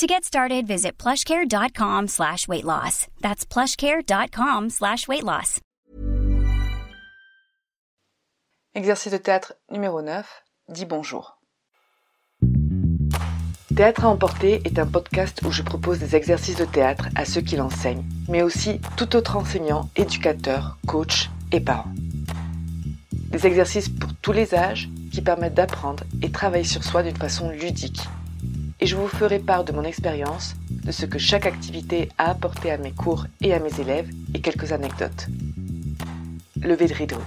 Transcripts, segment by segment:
To get started, visit plushcare.com slash weight loss. That's plushcare.com slash weight loss. Exercice de théâtre numéro 9. Dis bonjour. Théâtre à emporter est un podcast où je propose des exercices de théâtre à ceux qui l'enseignent, mais aussi tout autre enseignant, éducateur, coach et parents. Des exercices pour tous les âges qui permettent d'apprendre et travailler sur soi d'une façon ludique et je vous ferai part de mon expérience, de ce que chaque activité a apporté à mes cours et à mes élèves et quelques anecdotes. Levez de rideau.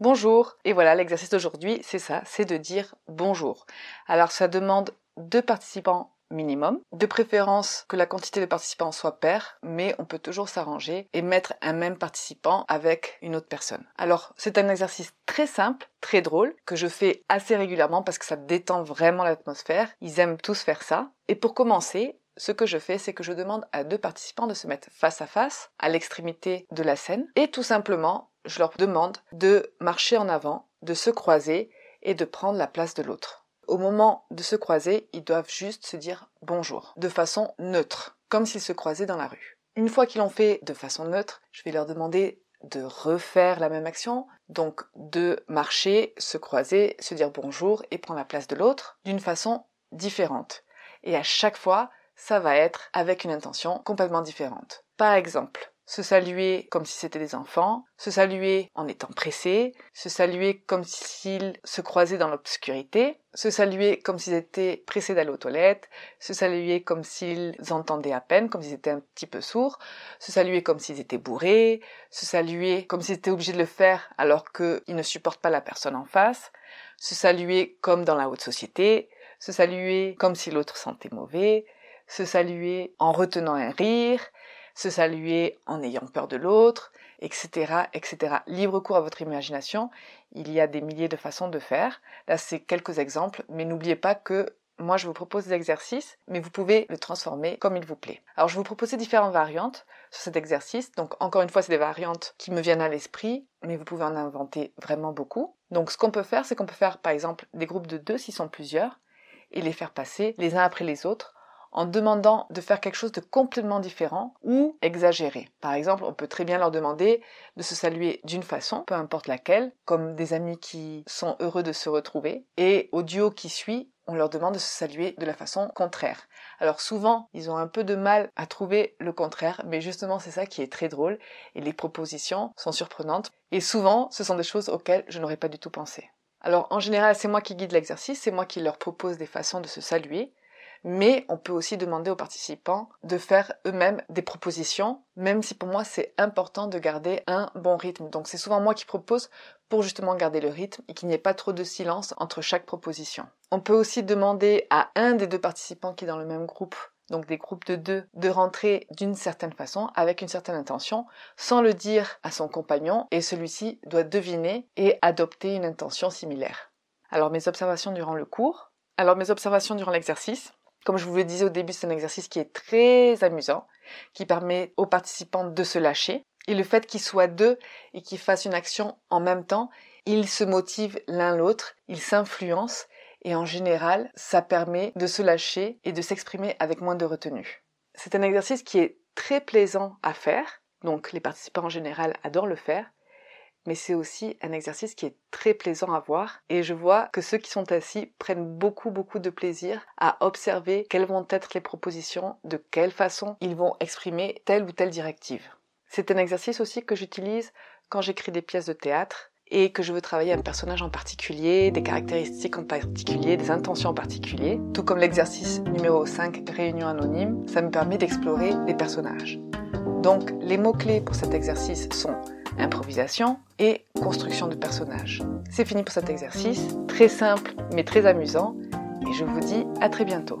Bonjour, et voilà l'exercice d'aujourd'hui, c'est ça, c'est de dire bonjour. Alors ça demande deux participants minimum. De préférence que la quantité de participants soit paire, mais on peut toujours s'arranger et mettre un même participant avec une autre personne. Alors, c'est un exercice très simple, très drôle, que je fais assez régulièrement parce que ça détend vraiment l'atmosphère. Ils aiment tous faire ça. Et pour commencer, ce que je fais, c'est que je demande à deux participants de se mettre face à face, à l'extrémité de la scène, et tout simplement, je leur demande de marcher en avant, de se croiser et de prendre la place de l'autre. Au moment de se croiser, ils doivent juste se dire bonjour, de façon neutre, comme s'ils se croisaient dans la rue. Une fois qu'ils l'ont fait de façon neutre, je vais leur demander de refaire la même action, donc de marcher, se croiser, se dire bonjour et prendre la place de l'autre d'une façon différente. Et à chaque fois, ça va être avec une intention complètement différente. Par exemple, se saluer comme si c'était des enfants, se saluer en étant pressés, se saluer comme s'ils se croisaient dans l'obscurité, se saluer comme s'ils étaient pressés d'aller aux toilettes, se saluer comme s'ils entendaient à peine, comme s'ils étaient un petit peu sourds, se saluer comme s'ils étaient bourrés, se saluer comme s'ils étaient obligés de le faire alors qu'ils ne supportent pas la personne en face, se saluer comme dans la haute société, se saluer comme si l'autre sentait mauvais, se saluer en retenant un rire, se saluer en ayant peur de l'autre, etc., etc. Libre cours à votre imagination. Il y a des milliers de façons de faire. Là, c'est quelques exemples, mais n'oubliez pas que moi, je vous propose des exercices, mais vous pouvez le transformer comme il vous plaît. Alors, je vous proposer différentes variantes sur cet exercice. Donc, encore une fois, c'est des variantes qui me viennent à l'esprit, mais vous pouvez en inventer vraiment beaucoup. Donc, ce qu'on peut faire, c'est qu'on peut faire, par exemple, des groupes de deux s'ils sont plusieurs, et les faire passer les uns après les autres en demandant de faire quelque chose de complètement différent ou exagéré. Par exemple, on peut très bien leur demander de se saluer d'une façon, peu importe laquelle, comme des amis qui sont heureux de se retrouver, et au duo qui suit, on leur demande de se saluer de la façon contraire. Alors souvent, ils ont un peu de mal à trouver le contraire, mais justement c'est ça qui est très drôle, et les propositions sont surprenantes, et souvent ce sont des choses auxquelles je n'aurais pas du tout pensé. Alors en général, c'est moi qui guide l'exercice, c'est moi qui leur propose des façons de se saluer, mais on peut aussi demander aux participants de faire eux-mêmes des propositions, même si pour moi c'est important de garder un bon rythme. Donc c'est souvent moi qui propose pour justement garder le rythme et qu'il n'y ait pas trop de silence entre chaque proposition. On peut aussi demander à un des deux participants qui est dans le même groupe donc des groupes de deux, de rentrer d'une certaine façon, avec une certaine intention, sans le dire à son compagnon, et celui-ci doit deviner et adopter une intention similaire. Alors mes observations durant le cours. Alors mes observations durant l'exercice. Comme je vous le disais au début, c'est un exercice qui est très amusant, qui permet aux participants de se lâcher. Et le fait qu'ils soient deux et qu'ils fassent une action en même temps, ils se motivent l'un l'autre, ils s'influencent et en général, ça permet de se lâcher et de s'exprimer avec moins de retenue. C'est un exercice qui est très plaisant à faire, donc les participants en général adorent le faire, mais c'est aussi un exercice qui est très plaisant à voir et je vois que ceux qui sont assis prennent beaucoup beaucoup de plaisir à observer quelles vont être les propositions, de quelle façon ils vont exprimer telle ou telle directive. C'est un exercice aussi que j'utilise quand j'écris des pièces de théâtre et que je veux travailler un personnage en particulier, des caractéristiques en particulier, des intentions en particulier, tout comme l'exercice numéro 5, réunion anonyme, ça me permet d'explorer les personnages. Donc les mots-clés pour cet exercice sont improvisation et construction de personnages. C'est fini pour cet exercice, très simple mais très amusant, et je vous dis à très bientôt.